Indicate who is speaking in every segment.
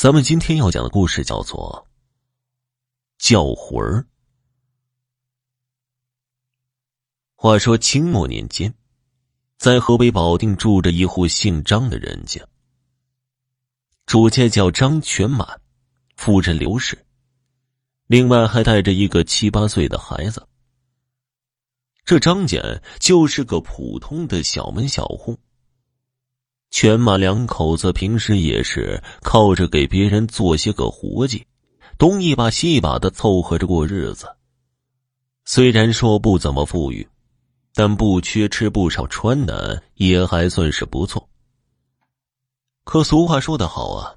Speaker 1: 咱们今天要讲的故事叫做《叫魂儿》。话说清末年间，在河北保定住着一户姓张的人家，主家叫张全满，夫人刘氏，另外还带着一个七八岁的孩子。这张家就是个普通的小门小户。全马两口子平时也是靠着给别人做些个活计，东一把西一把的凑合着过日子。虽然说不怎么富裕，但不缺吃不少穿的，也还算是不错。可俗话说得好啊，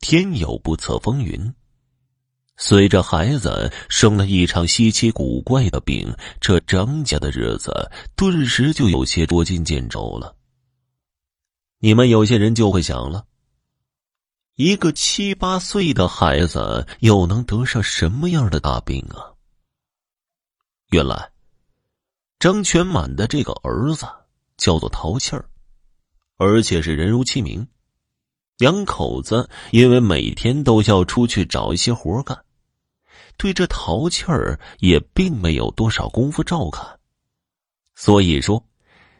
Speaker 1: 天有不测风云。随着孩子生了一场稀奇古怪的病，这张家的日子顿时就有些捉襟见肘了。你们有些人就会想了：一个七八岁的孩子又能得上什么样的大病啊？原来，张全满的这个儿子叫做淘气儿，而且是人如其名。两口子因为每天都要出去找一些活干，对这淘气儿也并没有多少功夫照看，所以说。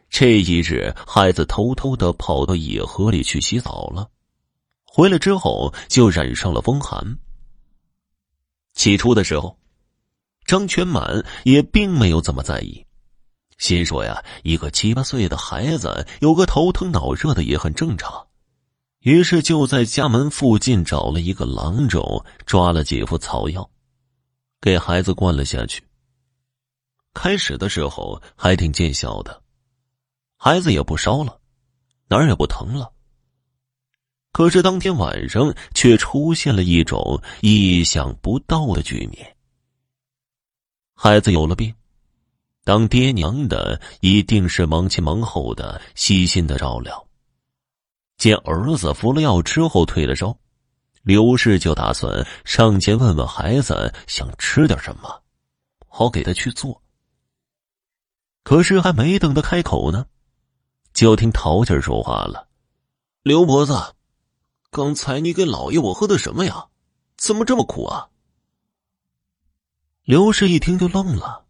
Speaker 1: 这一日，孩子偷偷的跑到野河里去洗澡了，回来之后就染上了风寒。起初的时候，张全满也并没有怎么在意，心说呀，一个七八岁的孩子有个头疼脑热的也很正常，于是就在家门附近找了一个郎中，抓了几副草药，给孩子灌了下去。开始的时候还挺见效的。孩子也不烧了，哪儿也不疼了。可是当天晚上却出现了一种意想不到的局面。孩子有了病，当爹娘的一定是忙前忙后的，细心的照料。见儿子服了药之后退了烧，刘氏就打算上前问问孩子想吃点什么，好给他去做。可是还没等他开口呢。就听淘气说话了：“刘婆子，刚才你给老爷我喝的什么呀？怎么这么苦啊？”刘氏一听就愣了，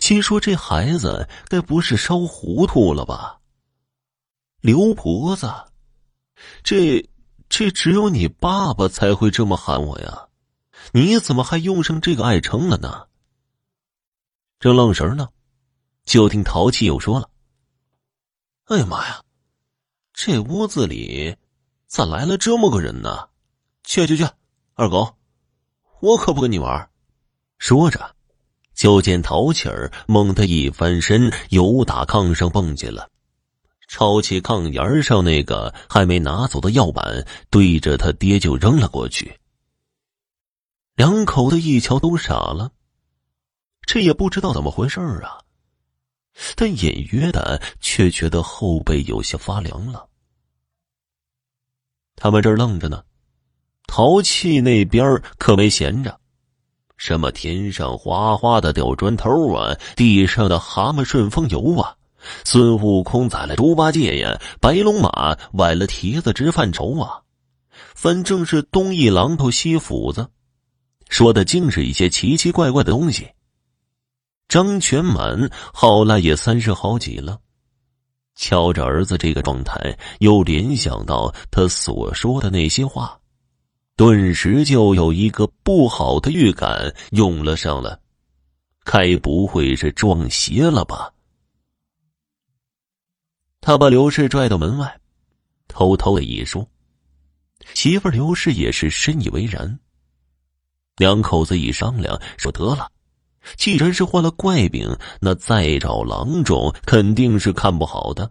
Speaker 1: 心说：“这孩子该不是烧糊涂了吧？”刘婆子，这这只有你爸爸才会这么喊我呀，你怎么还用上这个爱称了呢？正愣神呢，就听淘气又说了。哎呀妈呀！这屋子里咋来了这么个人呢？去去去，二狗，我可不跟你玩。说着，就见淘气儿猛地一翻身，由打炕上蹦起了，抄起炕沿上那个还没拿走的药板，对着他爹就扔了过去。两口子一瞧都傻了，这也不知道怎么回事啊。但隐约的却觉得后背有些发凉了。他们这儿愣着呢，淘气那边可没闲着，什么天上哗哗的掉砖头啊，地上的蛤蟆顺风游啊，孙悟空宰了猪八戒呀，白龙马崴了蹄子直犯愁啊，反正是东一榔头西斧子，说的尽是一些奇奇怪怪的东西。张全满好赖也三十好几了，瞧着儿子这个状态，又联想到他所说的那些话，顿时就有一个不好的预感涌了上来。该不会是撞邪了吧？他把刘氏拽到门外，偷偷的一说，媳妇刘氏也是深以为然。两口子一商量，说得了。既然是患了怪病，那再找郎中肯定是看不好的。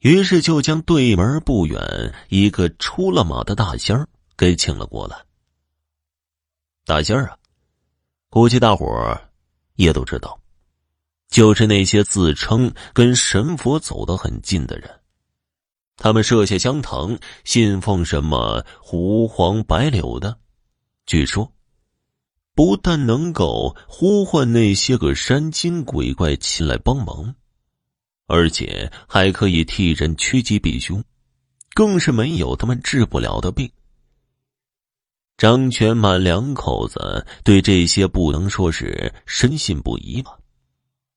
Speaker 1: 于是就将对门不远一个出了马的大仙儿给请了过来。大仙儿啊，估计大伙儿也都知道，就是那些自称跟神佛走得很近的人，他们设下香堂，信奉什么狐黄白柳的，据说。不但能够呼唤那些个山精鬼怪前来帮忙，而且还可以替人趋吉避凶，更是没有他们治不了的病，张全满两口子对这些不能说是深信不疑吧，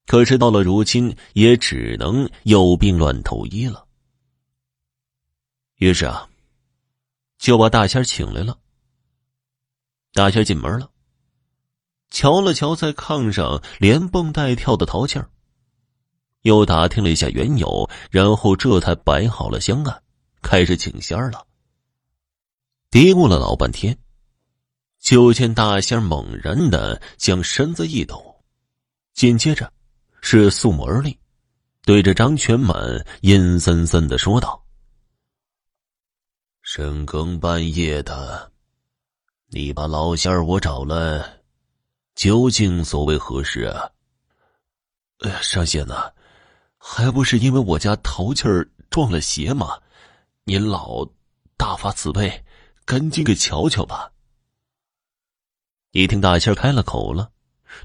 Speaker 1: 可是到了如今，也只能有病乱投医了。于是啊，就把大仙请来了。大仙进门了，瞧了瞧在炕上连蹦带跳的陶气儿，又打听了一下缘由，然后这才摆好了香案，开始请仙儿了。嘀咕了老半天。就见大仙猛然的将身子一抖，紧接着是肃穆而立，对着张全满阴森森的说道：“深更半夜的，你把老仙儿我找来，究竟所为何事啊？”“
Speaker 2: 哎呀，上仙呐，还不是因为我家淘气儿撞了邪吗？您老大发慈悲，赶紧给瞧瞧吧。”
Speaker 1: 一听大仙开了口了，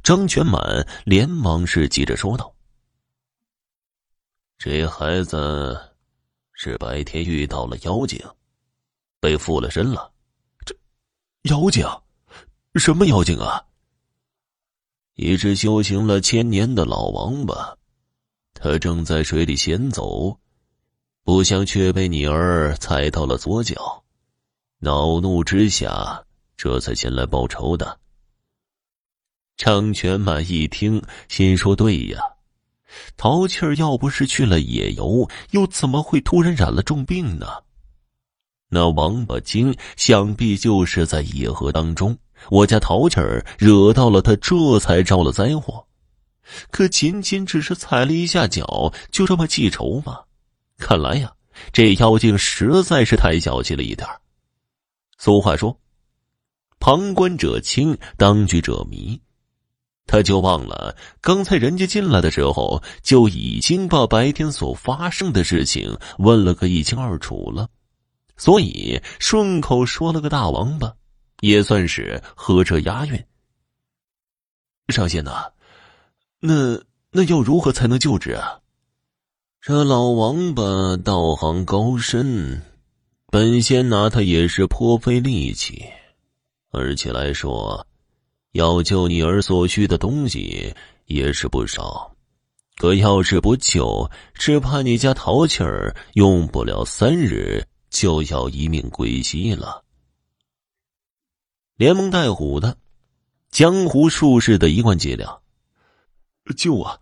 Speaker 1: 张全满连忙是急着说道：“这孩子是白天遇到了妖精，被附了身了。
Speaker 2: 这妖精，什么妖精啊？
Speaker 1: 一只修行了千年的老王八，他正在水里闲走，不想却被你儿踩到了左脚，恼怒之下。”这才前来报仇的。张全满一听，心说：“对呀，淘气儿要不是去了野游，又怎么会突然染了重病呢？那王八精想必就是在野河当中，我家淘气儿惹到了他，这才招了灾祸。可仅仅只是踩了一下脚，就这么记仇吗？看来呀，这妖精实在是太小气了一点俗话说。”旁观者清，当局者迷。他就忘了刚才人家进来的时候，就已经把白天所发生的事情问了个一清二楚了，所以顺口说了个大王八，也算是合着押韵。
Speaker 2: 上仙呐，那那要如何才能救治啊？
Speaker 1: 这老王八道行高深，本仙拿他也是颇费力气。而且来说，要救你儿所需的东西也是不少，可要是不救，只怕你家淘气儿用不了三日就要一命归西了。连蒙带唬的，江湖术士的一贯伎俩，
Speaker 2: 救啊！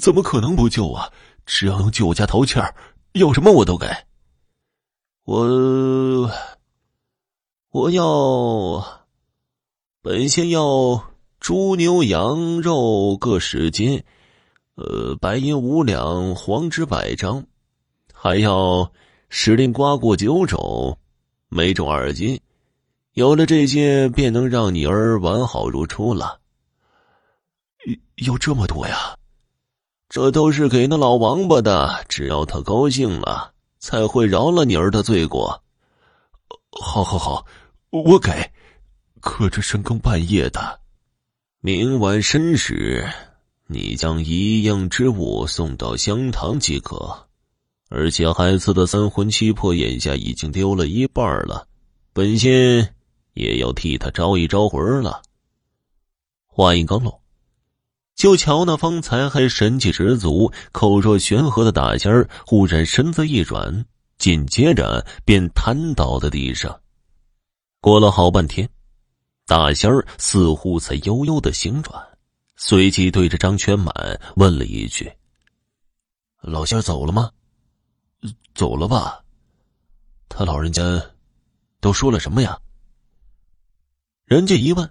Speaker 2: 怎么可能不救啊？只要能救我家淘气儿，要什么我都给。
Speaker 1: 我。我要，本仙要猪牛羊肉各十斤，呃，白银五两，黄纸百张，还要时令瓜果九种，每种二斤。有了这些，便能让你儿完好如初了。
Speaker 2: 有这么多呀？
Speaker 1: 这都是给那老王八的，只要他高兴了，才会饶了你儿的罪过。
Speaker 2: 好，好，好。我给，可这深更半夜的，
Speaker 1: 明晚申时，你将一样之物送到香堂即可。而且孩子的三魂七魄眼下已经丢了一半了，本仙也要替他招一招魂了。话音刚落，就瞧那方才还神气十足、口若悬河的大仙儿，忽然身子一软，紧接着便瘫倒在地上。过了好半天，大仙儿似乎才悠悠的醒转，随即对着张全满问了一句：“
Speaker 2: 老仙儿走了吗？走了吧。他老人家都说了什么呀？”
Speaker 1: 人家一问，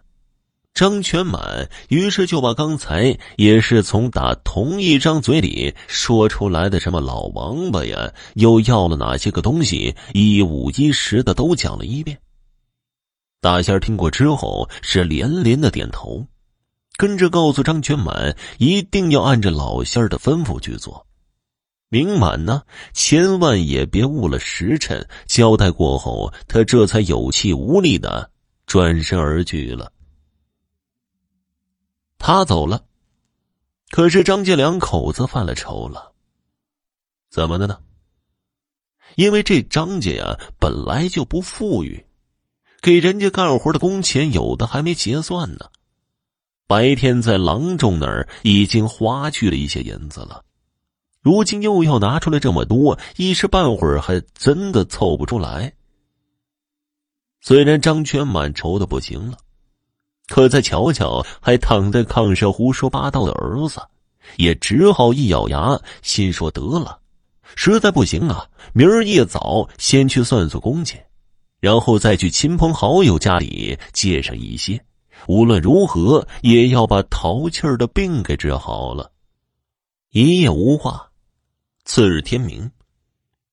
Speaker 1: 张全满于是就把刚才也是从打同一张嘴里说出来的什么老王八呀，又要了哪些个东西，一五一十的都讲了一遍。大仙听过之后是连连的点头，跟着告诉张全满一定要按照老仙的吩咐去做。明满呢，千万也别误了时辰。交代过后，他这才有气无力的转身而去了。他走了，可是张家两口子犯了愁了。怎么的呢？因为这张家呀，本来就不富裕。给人家干活的工钱有的还没结算呢。白天在郎中那儿已经花去了一些银子了，如今又要拿出来这么多，一时半会儿还真的凑不出来。虽然张全满愁的不行了，可再瞧瞧还躺在炕上胡说八道的儿子，也只好一咬牙，心说得了，实在不行啊，明儿一早先去算算工钱，然后再去亲朋好友家里借上一些。无论如何，也要把淘气儿的病给治好了。一夜无话，次日天明，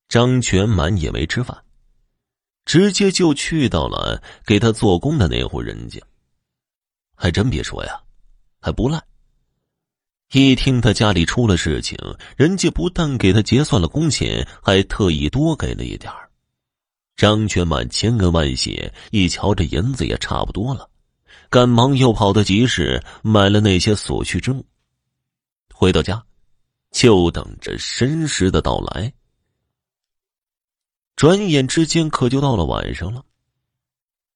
Speaker 1: 张全满也没吃饭，直接就去到了给他做工的那户人家。还真别说呀，还不赖。一听他家里出了事情，人家不但给他结算了工钱，还特意多给了一点儿。张全满千恩万谢，一瞧这银子也差不多了。赶忙又跑到集市买了那些所需之物。回到家，就等着申时的到来。转眼之间，可就到了晚上了。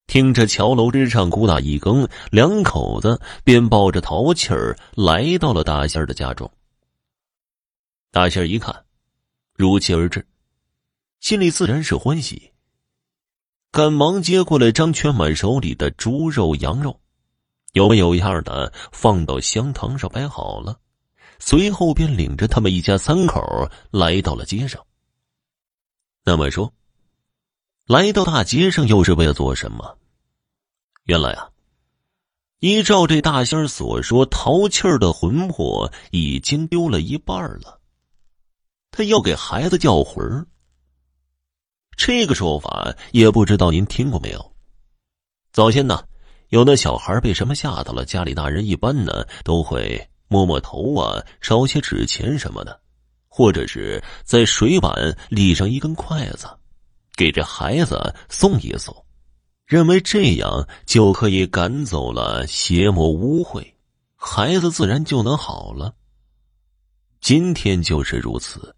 Speaker 1: 听着桥楼之上鼓打一更，两口子便抱着淘气儿来到了大仙儿的家中。大仙儿一看，如期而至，心里自然是欢喜，赶忙接过来张全满手里的猪肉、羊肉。有模有样的放到香堂上摆好了，随后便领着他们一家三口来到了街上。那么说，来到大街上又是为了做什么？原来啊，依照这大仙所说，淘气儿的魂魄已经丢了一半了，他要给孩子叫魂儿。这个说法也不知道您听过没有？早先呢。有的小孩被什么吓到了？家里大人一般呢都会摸摸头啊，烧些纸钱什么的，或者是在水碗立上一根筷子，给这孩子送一送，认为这样就可以赶走了邪魔污秽，孩子自然就能好了。今天就是如此。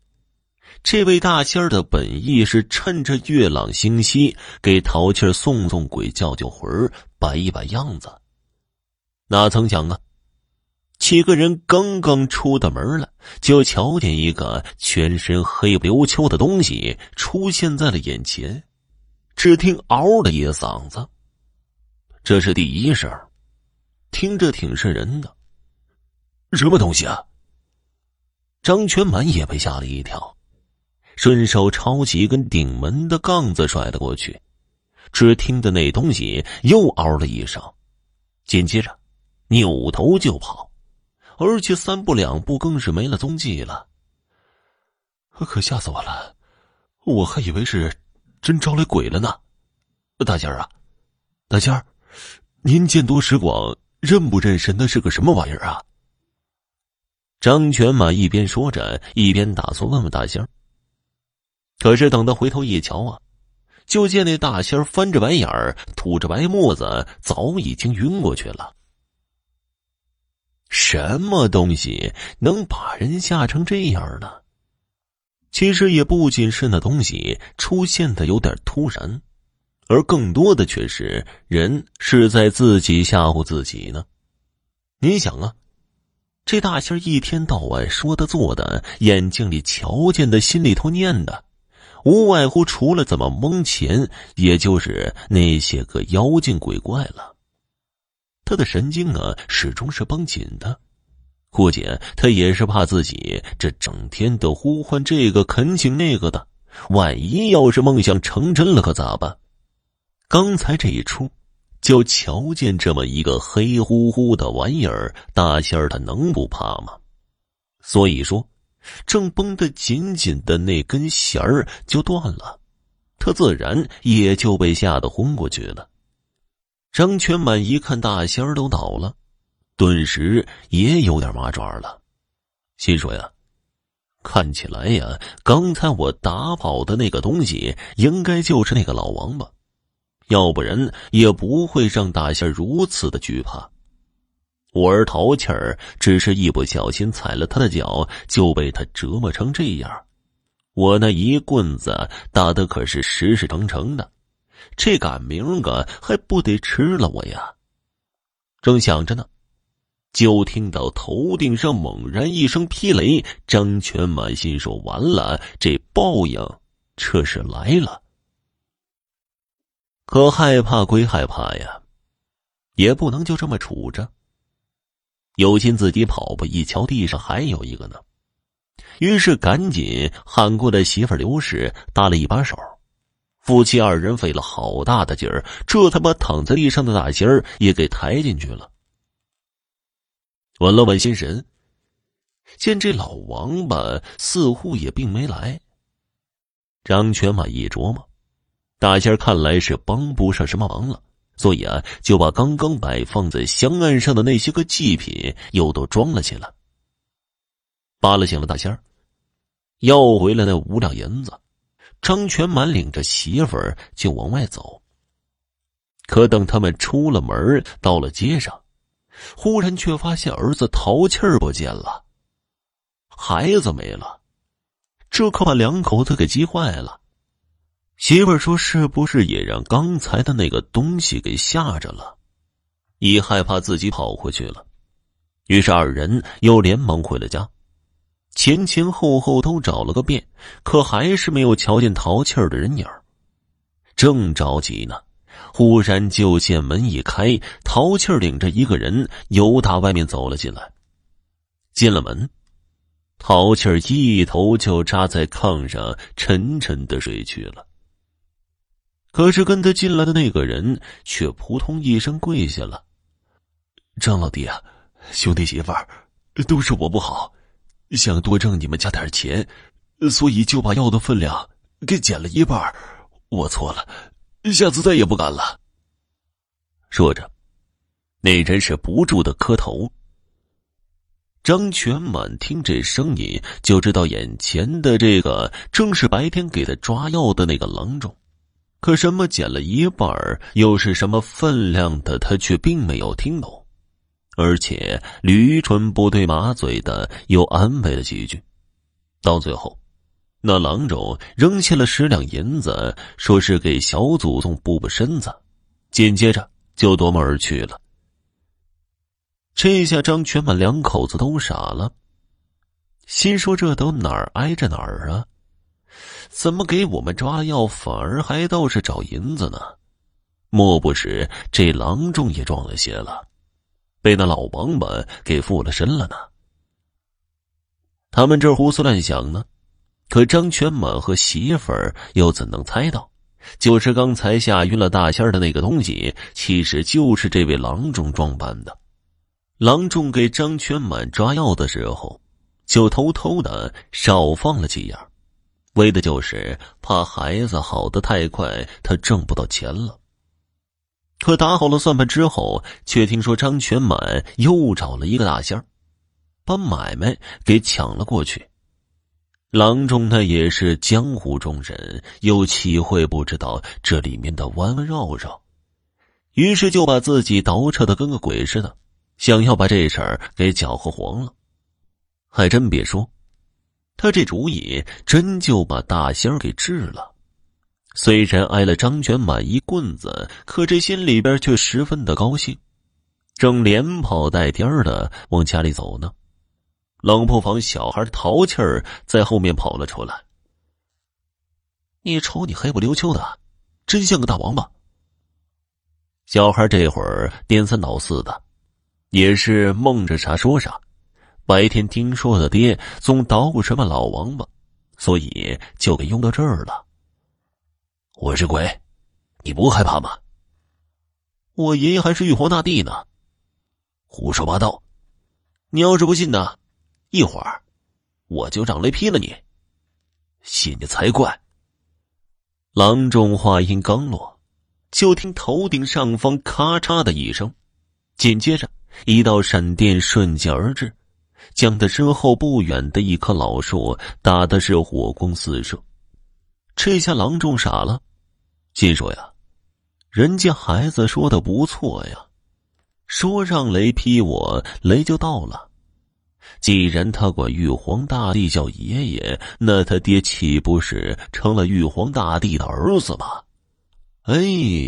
Speaker 1: 这位大仙儿的本意是趁着月朗星稀，给淘气送送鬼、叫叫魂、摆一摆样子。哪曾想啊，几个人刚刚出的门了，就瞧见一个全身黑不溜秋的东西出现在了眼前。只听“嗷”的一嗓子，这是第一声，听着挺瘆人的。什么东西啊？张全满也被吓了一跳。顺手抄起一根顶门的杠子甩了过去，只听得那东西又嗷了一声，紧接着扭头就跑，而且三步两步更是没了踪迹了。可吓死我了！我还以为是真招来鬼了呢。大仙儿啊，大仙儿，您见多识广，认不认识那是个什么玩意儿啊？张全满一边说着，一边打算问问大仙儿。可是等他回头一瞧啊，就见那大仙翻着白眼儿，吐着白沫子，早已经晕过去了。什么东西能把人吓成这样呢？其实也不仅是那东西出现的有点突然，而更多的却是人是在自己吓唬自己呢。你想啊，这大仙一天到晚说的做的，眼睛里瞧见的，心里头念的。无外乎除了怎么蒙钱，也就是那些个妖精鬼怪了。他的神经啊，始终是绷紧的。估计他也是怕自己这整天的呼唤这个恳请那个的，万一要是梦想成真了，可咋办？刚才这一出，就瞧见这么一个黑乎乎的玩意儿，大仙儿他能不怕吗？所以说。正绷得紧紧的那根弦儿就断了，他自然也就被吓得昏过去了。张全满一看大仙儿都倒了，顿时也有点麻爪了，心说呀：“看起来呀，刚才我打跑的那个东西，应该就是那个老王八，要不然也不会让大仙如此的惧怕。”我儿淘气儿，只是一不小心踩了他的脚，就被他折磨成这样。我那一棍子打的可是实实诚诚的，这赶明个还不得吃了我呀？正想着呢，就听到头顶上猛然一声霹雷，张全满心说：“完了，这报应这是来了。”可害怕归害怕呀，也不能就这么杵着。有心自己跑吧，一瞧地上还有一个呢，于是赶紧喊过来媳妇刘氏搭了一把手。夫妻二人费了好大的劲儿，这才把躺在地上的大仙儿也给抬进去了。稳了稳心神，见这老王八似乎也并没来。张全满一琢磨，大仙儿看来是帮不上什么忙了，所以啊，就把刚刚摆放在香案上的那些个祭品又都装了起来。扒拉醒了大仙儿，要回来那五两银子。张全满领着媳妇儿就往外走。可等他们出了门，到了街上，忽然却发现儿子淘气儿不见了，孩子没了，这可把两口子给急坏了。媳妇儿说：“是不是也让刚才的那个东西给吓着了？”一害怕自己跑回去了，于是二人又连忙回了家。前前后后都找了个遍，可还是没有瞧见淘气儿的人影正着急呢，忽然就见门一开，淘气儿领着一个人由打外面走了进来。进了门，淘气儿一头就扎在炕上，沉沉的睡去了。可是跟他进来的那个人却扑通一声跪下了：“张老弟啊，兄弟媳妇儿，都是我不好。”想多挣你们家点钱，所以就把药的分量给减了一半。我错了，下次再也不敢了。说着，那人是不住的磕头。张全满听这声音，就知道眼前的这个正是白天给他抓药的那个郎中。可什么减了一半，又是什么分量的，他却并没有听懂。而且驴唇不对马嘴的又安慰了几句，到最后，那郎中扔下了十两银子，说是给小祖宗补补身子，紧接着就夺门而去了。这下张全满两口子都傻了，心说这都哪儿挨着哪儿啊？怎么给我们抓了药，反而还倒是找银子呢？莫不是这郎中也撞了邪了？被那老王八给附了身了呢。他们这胡思乱想呢，可张全满和媳妇儿又怎能猜到，就是刚才吓晕了大仙的那个东西，其实就是这位郎中装扮的。郎中给张全满抓药的时候，就偷偷的少放了几样，为的就是怕孩子好的太快，他挣不到钱了。可打好了算盘之后，却听说张全满又找了一个大仙儿，把买卖给抢了过去。郎中他也是江湖中人，又岂会不知道这里面的弯弯绕绕？于是就把自己倒扯的跟个鬼似的，想要把这事儿给搅和黄了。还真别说，他这主意真就把大仙儿给治了。虽然挨了张全满一棍子，可这心里边却十分的高兴，正连跑带颠的往家里走呢。冷铺房小孩淘气儿在后面跑了出来。你瞅你黑不溜秋的，真像个大王八。小孩这会儿颠三倒四的，也是梦着啥说啥。白天听说他爹总捣鼓什么老王八，所以就给用到这儿了。我是鬼，你不害怕吗？我爷爷还是玉皇大帝呢。胡说八道！你要是不信呢，一会儿我就让雷劈了你。信你才怪！郎中话音刚落，就听头顶上方咔嚓的一声，紧接着一道闪电瞬间而至，将他身后不远的一棵老树打的是火光四射。这下郎中傻了。心说呀，人家孩子说的不错呀，说让雷劈我，雷就到了。既然他管玉皇大帝叫爷爷，那他爹岂不是成了玉皇大帝的儿子吗？哎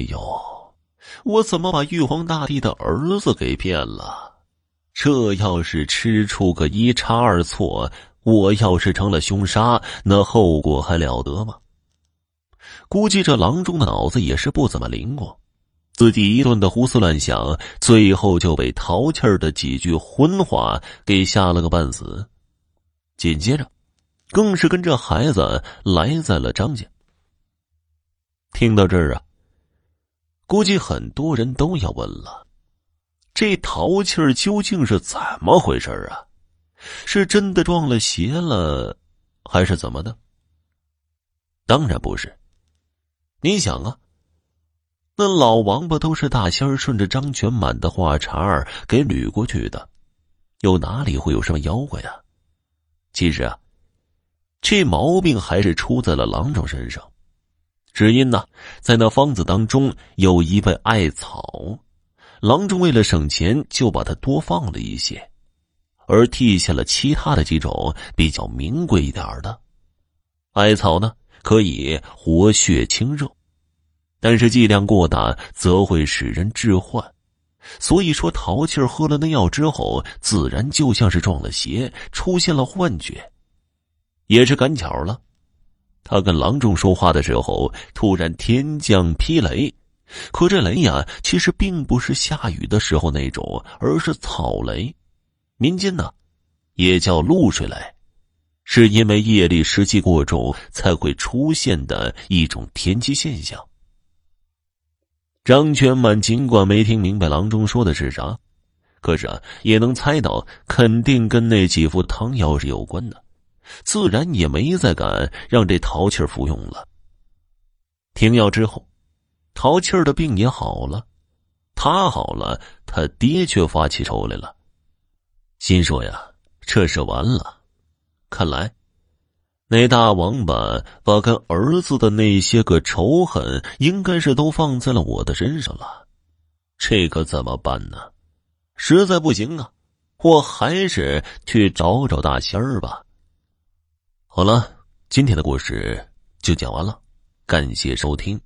Speaker 1: 呦，我怎么把玉皇大帝的儿子给骗了？这要是吃出个一差二错，我要是成了凶杀，那后果还了得吗？估计这郎中的脑子也是不怎么灵光，自己一顿的胡思乱想，最后就被淘气儿的几句荤话给吓了个半死。紧接着，更是跟这孩子来在了张家。听到这儿啊。估计很多人都要问了：这淘气儿究竟是怎么回事啊？是真的撞了邪了，还是怎么的？当然不是。你想啊，那老王八都是大仙儿顺着张全满的话茬儿给捋过去的，又哪里会有什么妖怪呀？其实啊，这毛病还是出在了郎中身上。只因呢，在那方子当中有一味艾草，郎中为了省钱，就把它多放了一些，而替下了其他的几种比较名贵一点的艾草呢，可以活血清热，但是剂量过大则会使人致幻。所以说，淘气儿喝了那药之后，自然就像是撞了邪，出现了幻觉，也是赶巧了。他跟郎中说话的时候，突然天降霹雷，可这雷呀，其实并不是下雨的时候那种，而是草雷，民间呢也叫露水雷，是因为夜里湿气过重才会出现的一种天气现象。张全满尽管没听明白郎中说的是啥，可是啊，也能猜到肯定跟那几副汤药是有关的。自然也没再敢让这淘气儿服用了。停药之后，淘气儿的病也好了，他好了，他爹却发起愁来了，心说呀，这是完了。看来，那大王八把跟儿子的那些个仇恨，应该是都放在了我的身上了。这可怎么办呢？实在不行啊，我还是去找找大仙儿吧。好了，今天的故事就讲完了，感谢收听。